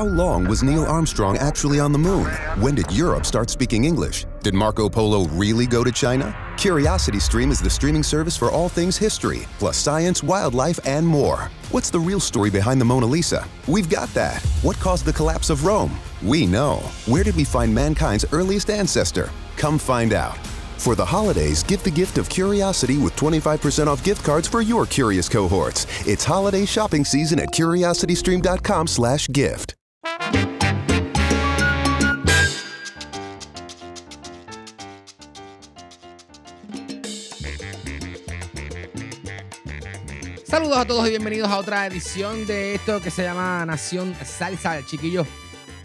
How long was Neil Armstrong actually on the moon? When did Europe start speaking English? Did Marco Polo really go to China? Curiosity Stream is the streaming service for all things history, plus science, wildlife, and more. What's the real story behind the Mona Lisa? We've got that. What caused the collapse of Rome? We know. Where did we find mankind's earliest ancestor? Come find out. For the holidays, give the gift of curiosity with 25% off gift cards for your curious cohorts. It's holiday shopping season at curiositystream.com/gift. Saludos a todos y bienvenidos a otra edición de esto que se llama Nación Salsa, chiquillos.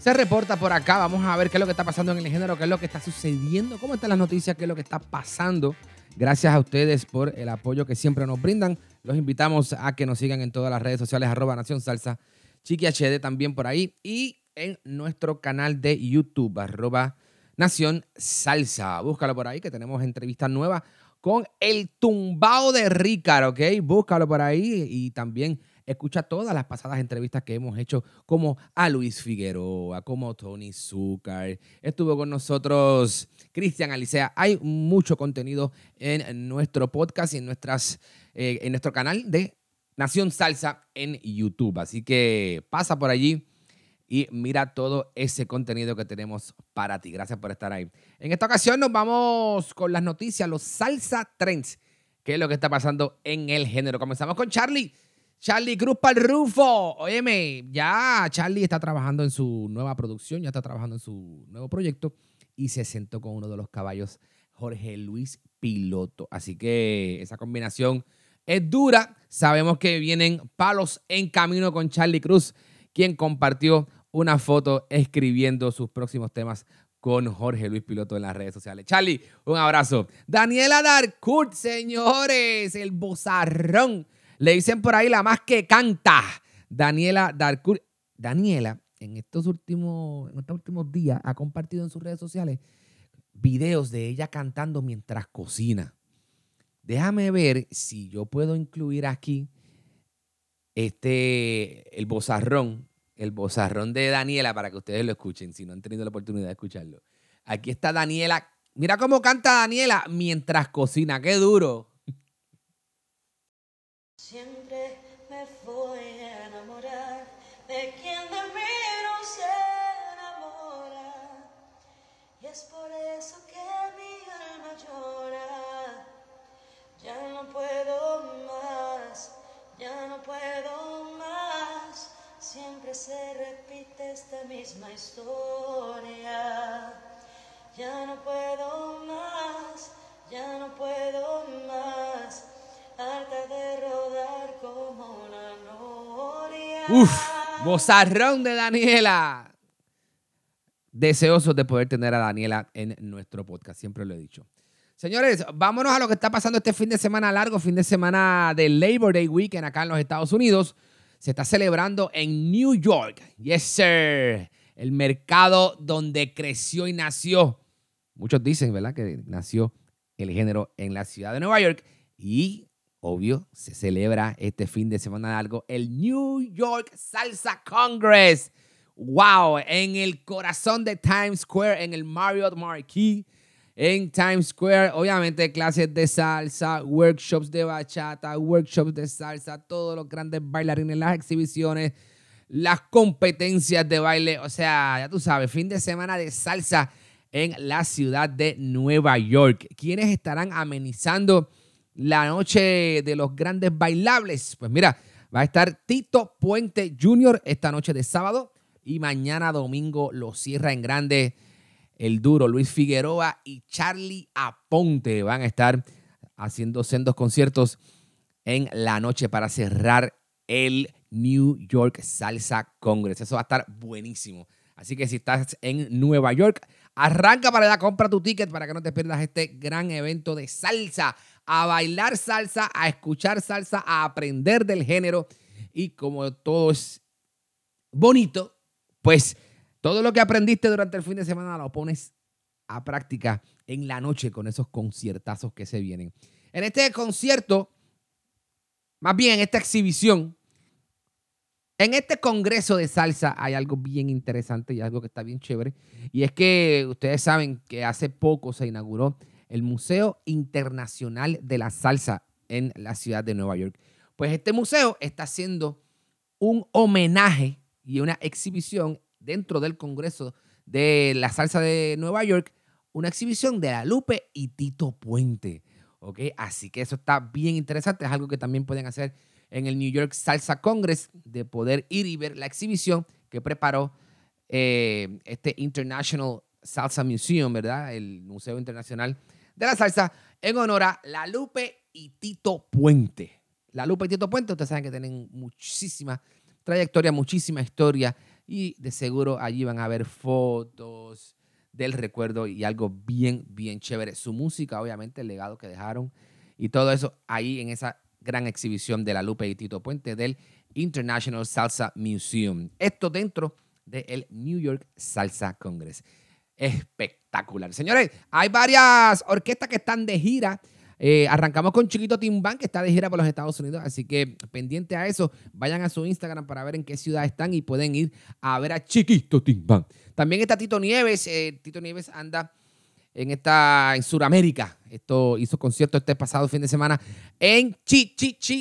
Se reporta por acá, vamos a ver qué es lo que está pasando en el género, qué es lo que está sucediendo, cómo están las noticias, qué es lo que está pasando. Gracias a ustedes por el apoyo que siempre nos brindan. Los invitamos a que nos sigan en todas las redes sociales, arroba Nación Salsa, Chiqui HD también por ahí y en nuestro canal de YouTube, arroba Nación Salsa. Búscalo por ahí que tenemos entrevistas nuevas con el tumbao de Ricard, ¿ok? Búscalo por ahí y también escucha todas las pasadas entrevistas que hemos hecho, como a Luis Figueroa, como Tony Zucker. Estuvo con nosotros Cristian Alicea. Hay mucho contenido en nuestro podcast y en, nuestras, eh, en nuestro canal de Nación Salsa en YouTube. Así que pasa por allí y mira todo ese contenido que tenemos para ti. Gracias por estar ahí. En esta ocasión nos vamos con las noticias, los salsa trends, que es lo que está pasando en el género. Comenzamos con Charlie. Charlie Cruz para el Rufo. Óyeme, ya Charlie está trabajando en su nueva producción, ya está trabajando en su nuevo proyecto y se sentó con uno de los caballos, Jorge Luis Piloto. Así que esa combinación es dura. Sabemos que vienen palos en camino con Charlie Cruz, quien compartió una foto escribiendo sus próximos temas con Jorge Luis Piloto en las redes sociales. Charlie, un abrazo. Daniela Darkurt, señores, el bozarrón. Le dicen por ahí la más que canta. Daniela Darkurt. Daniela, en estos últimos, en estos últimos días, ha compartido en sus redes sociales videos de ella cantando mientras cocina. Déjame ver si yo puedo incluir aquí este, el bozarrón el bozarrón de Daniela para que ustedes lo escuchen, si no han tenido la oportunidad de escucharlo. Aquí está Daniela. Mira cómo canta Daniela mientras cocina, qué duro. Siempre me voy a enamorar de quien historia. Ya no puedo más, ya no puedo más. Harta de rodar como una noria. Uf, bozarrón de Daniela. Deseosos de poder tener a Daniela en nuestro podcast, siempre lo he dicho. Señores, vámonos a lo que está pasando este fin de semana largo, fin de semana de Labor Day Weekend acá en los Estados Unidos se está celebrando en New York. Yes, sir. El mercado donde creció y nació. Muchos dicen, ¿verdad?, que nació el género en la ciudad de Nueva York. Y, obvio, se celebra este fin de semana largo el New York Salsa Congress. ¡Wow! En el corazón de Times Square, en el Marriott Marquis en Times Square. Obviamente clases de salsa, workshops de bachata, workshops de salsa, todos los grandes bailarines, las exhibiciones, las competencias de baile. O sea, ya tú sabes, fin de semana de salsa en la ciudad de Nueva York. ¿Quiénes estarán amenizando la noche de los grandes bailables? Pues mira, va a estar Tito Puente Jr. esta noche de sábado y mañana domingo lo cierra en grande el duro Luis Figueroa y Charlie Aponte van a estar haciendo sendos conciertos en la noche para cerrar el New York Salsa Congress. Eso va a estar buenísimo. Así que si estás en Nueva York, arranca para allá, compra tu ticket para que no te pierdas este gran evento de salsa. A bailar salsa, a escuchar salsa, a aprender del género. Y como todo es bonito, pues todo lo que aprendiste durante el fin de semana lo pones a práctica en la noche con esos conciertazos que se vienen. En este concierto, más bien en esta exhibición, En este congreso de salsa hay algo bien interesante y algo que está bien chévere. Y es que ustedes saben que hace poco se inauguró el Museo Internacional de la Salsa en la ciudad de Nueva York. Pues este museo está haciendo un homenaje y una exhibición dentro del Congreso de la Salsa de Nueva York, una exhibición de La Lupe y Tito Puente. ¿ok? Así que eso está bien interesante, es algo que también pueden hacer en el New York Salsa Congress, de poder ir y ver la exhibición que preparó eh, este International Salsa Museum, ¿verdad? El Museo Internacional de la Salsa, en honor a La Lupe y Tito Puente. La Lupe y Tito Puente, ustedes saben que tienen muchísima trayectoria, muchísima historia y de seguro allí van a ver fotos del recuerdo y algo bien, bien chévere. Su música, obviamente, el legado que dejaron y todo eso ahí en esa gran exhibición de la Lupe y Tito Puente del International Salsa Museum. Esto dentro del New York Salsa Congress. Espectacular. Señores, hay varias orquestas que están de gira. Eh, arrancamos con Chiquito Timbán, que está de gira por los Estados Unidos, así que pendiente a eso, vayan a su Instagram para ver en qué ciudad están y pueden ir a ver a Chiquito Timbán. También está Tito Nieves, eh, Tito Nieves anda en esta en Sudamérica. Esto hizo concierto este pasado fin de semana en Chi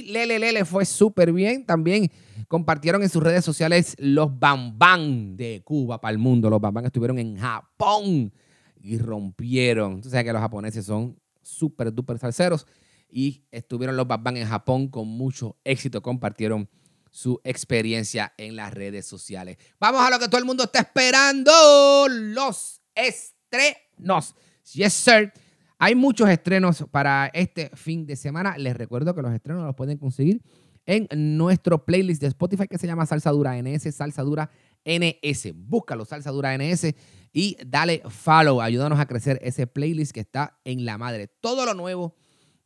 Lele Lele fue súper bien. También compartieron en sus redes sociales los Bambán de Cuba para el mundo. Los Bambán estuvieron en Japón y rompieron. Tú sabes que los japoneses son súper duper salseros y estuvieron los Bambán en Japón con mucho éxito. Compartieron su experiencia en las redes sociales. Vamos a lo que todo el mundo está esperando. Los estrenos. Yes, sir. Hay muchos estrenos para este fin de semana. Les recuerdo que los estrenos los pueden conseguir en nuestro playlist de Spotify que se llama Salsa Dura NS, Salsa Dura NS. Búscalo, Salsa Dura NS y dale follow. Ayúdanos a crecer ese playlist que está en la madre. Todo lo nuevo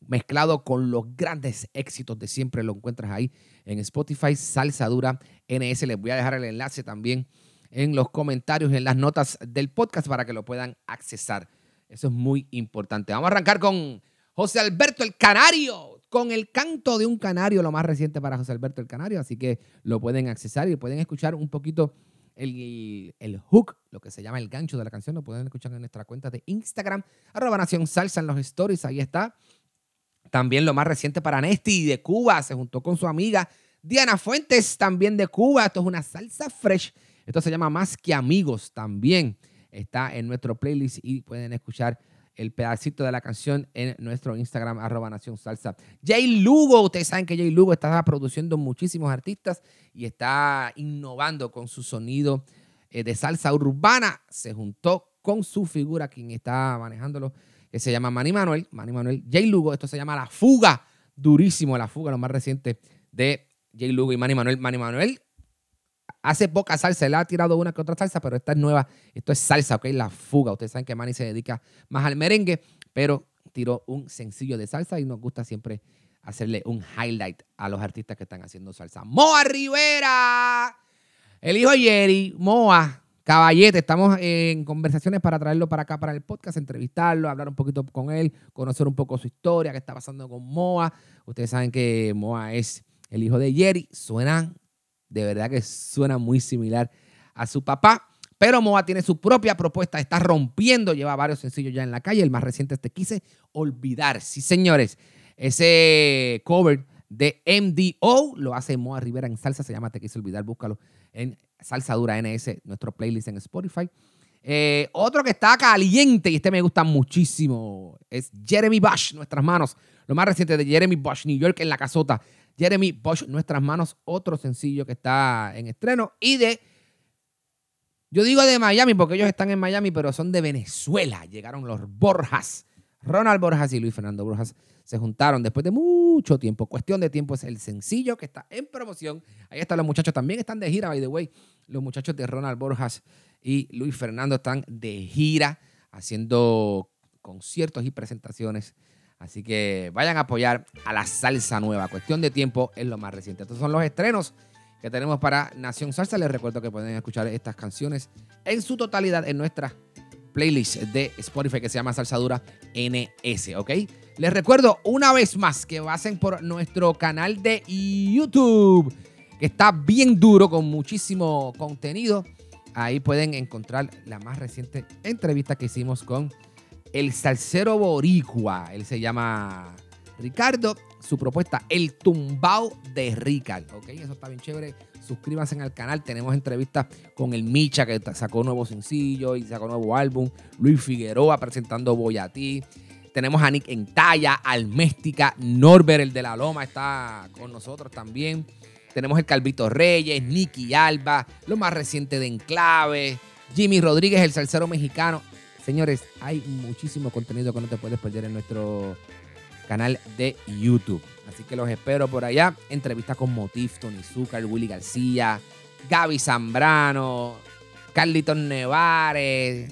mezclado con los grandes éxitos de siempre lo encuentras ahí en Spotify, Salsa Dura NS. Les voy a dejar el enlace también en los comentarios, en las notas del podcast para que lo puedan accesar. Eso es muy importante. Vamos a arrancar con José Alberto el Canario, con el canto de un canario, lo más reciente para José Alberto el Canario. Así que lo pueden accesar y pueden escuchar un poquito el, el, hook, lo que se llama el gancho de la canción. Lo pueden escuchar en nuestra cuenta de Instagram, arroba Nación Salsa en los stories. Ahí está. También lo más reciente para Nesti de Cuba. Se juntó con su amiga Diana Fuentes, también de Cuba. Esto es una salsa fresh. Esto se llama Más que Amigos también está en nuestro playlist y pueden escuchar el pedacito de la canción en nuestro Instagram, arroba Nación Salsa. Jay Lugo, ustedes saben que Jay Lugo está produciendo muchísimos artistas y está innovando con su sonido eh, de salsa urbana. Se juntó con su figura, quien está manejándolo, que se llama Manny Manuel. Manny Manuel, Jay Lugo, esto se llama La Fuga. Durísimo, La Fuga, lo más reciente de Jay Lugo y Manny Manuel. Manny Manuel hace poca salsa, él ha tirado una que otra salsa, pero esta es nueva, esto es salsa, ¿ok? La fuga. Ustedes saben que Manny se dedica más al merengue, pero tiró un sencillo de salsa y nos gusta siempre hacerle un highlight a los artistas que están haciendo salsa. Moa Rivera, el hijo Jerry, Moa, caballete, estamos en conversaciones para traerlo para acá, para el podcast, entrevistarlo, hablar un poquito con él, conocer un poco su historia, qué está pasando con Moa. Ustedes saben que Moa es el hijo de Jerry, suena de verdad que suena muy similar a su papá. Pero Moa tiene su propia propuesta, está rompiendo, lleva varios sencillos ya en la calle. El más reciente es Te Quise Olvidar. Sí, señores, ese cover de MDO lo hace Moa Rivera en salsa, se llama Te Quise Olvidar. Búscalo en Salsa Dura NS, nuestro playlist en Spotify. Eh, otro que está caliente y este me gusta muchísimo es Jeremy Bush, Nuestras Manos. Lo más reciente de Jeremy Bush, New York en la casota. Jeremy Bosch, Nuestras Manos, otro sencillo que está en estreno. Y de, yo digo de Miami porque ellos están en Miami, pero son de Venezuela. Llegaron los Borjas. Ronald Borjas y Luis Fernando Borjas se juntaron después de mucho tiempo. Cuestión de tiempo es el sencillo que está en promoción. Ahí están los muchachos, también están de gira, by the way. Los muchachos de Ronald Borjas y Luis Fernando están de gira haciendo conciertos y presentaciones Así que vayan a apoyar a la salsa nueva. Cuestión de tiempo es lo más reciente. Estos son los estrenos que tenemos para Nación Salsa. Les recuerdo que pueden escuchar estas canciones en su totalidad en nuestra playlist de Spotify que se llama Salsa Dura NS, ¿ok? Les recuerdo una vez más que pasen por nuestro canal de YouTube que está bien duro con muchísimo contenido. Ahí pueden encontrar la más reciente entrevista que hicimos con el salsero boricua. Él se llama Ricardo. Su propuesta, el tumbao de Ricard. Ok, eso está bien chévere. Suscríbanse al canal. Tenemos entrevistas con el Micha, que sacó nuevo sencillo y sacó nuevo álbum. Luis Figueroa presentando Voy a ti. Tenemos a Nick Entaya, Alméstica, Norbert, el de la Loma, está con nosotros también. Tenemos el Calvito Reyes, Nicky Alba, lo más reciente de Enclave, Jimmy Rodríguez, el salsero mexicano. Señores, hay muchísimo contenido que no te puedes perder en nuestro canal de YouTube. Así que los espero por allá. Entrevistas con Motif, Tony Zucker, Willy García, Gaby Zambrano, Carlitos Nevares.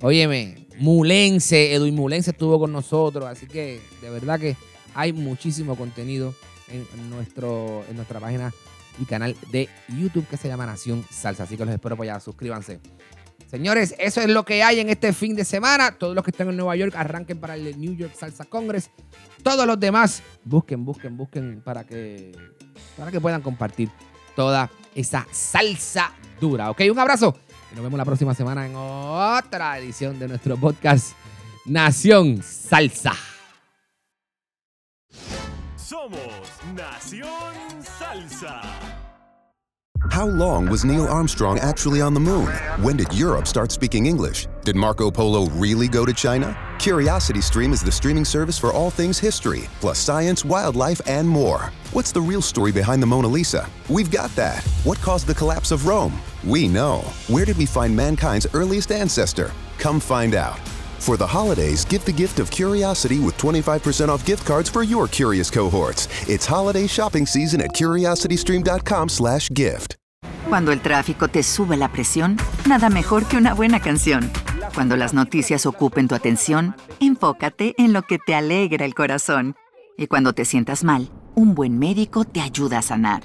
Óyeme, Mulense, Edwin Mulense estuvo con nosotros. Así que de verdad que hay muchísimo contenido en, nuestro, en nuestra página y canal de YouTube que se llama Nación Salsa. Así que los espero por allá. Suscríbanse. Señores, eso es lo que hay en este fin de semana. Todos los que están en Nueva York arranquen para el New York Salsa Congress. Todos los demás busquen, busquen, busquen para que, para que puedan compartir toda esa salsa dura. Ok, un abrazo. Y nos vemos la próxima semana en otra edición de nuestro podcast Nación Salsa. Somos Nación Salsa. How long was Neil Armstrong actually on the moon? When did Europe start speaking English? Did Marco Polo really go to China? Curiosity Stream is the streaming service for all things history, plus science, wildlife, and more. What's the real story behind the Mona Lisa? We've got that. What caused the collapse of Rome? We know. Where did we find mankind's earliest ancestor? Come find out. For the holidays, give the gift of curiosity with 25% off gift cards for your curious cohorts. It's holiday shopping season at curiositystream.com/gift. Cuando el tráfico te sube la presión, nada mejor que una buena canción. Cuando las noticias ocupen tu atención, enfócate en lo que te alegra el corazón. Y cuando te sientas mal, un buen médico te ayuda a sanar.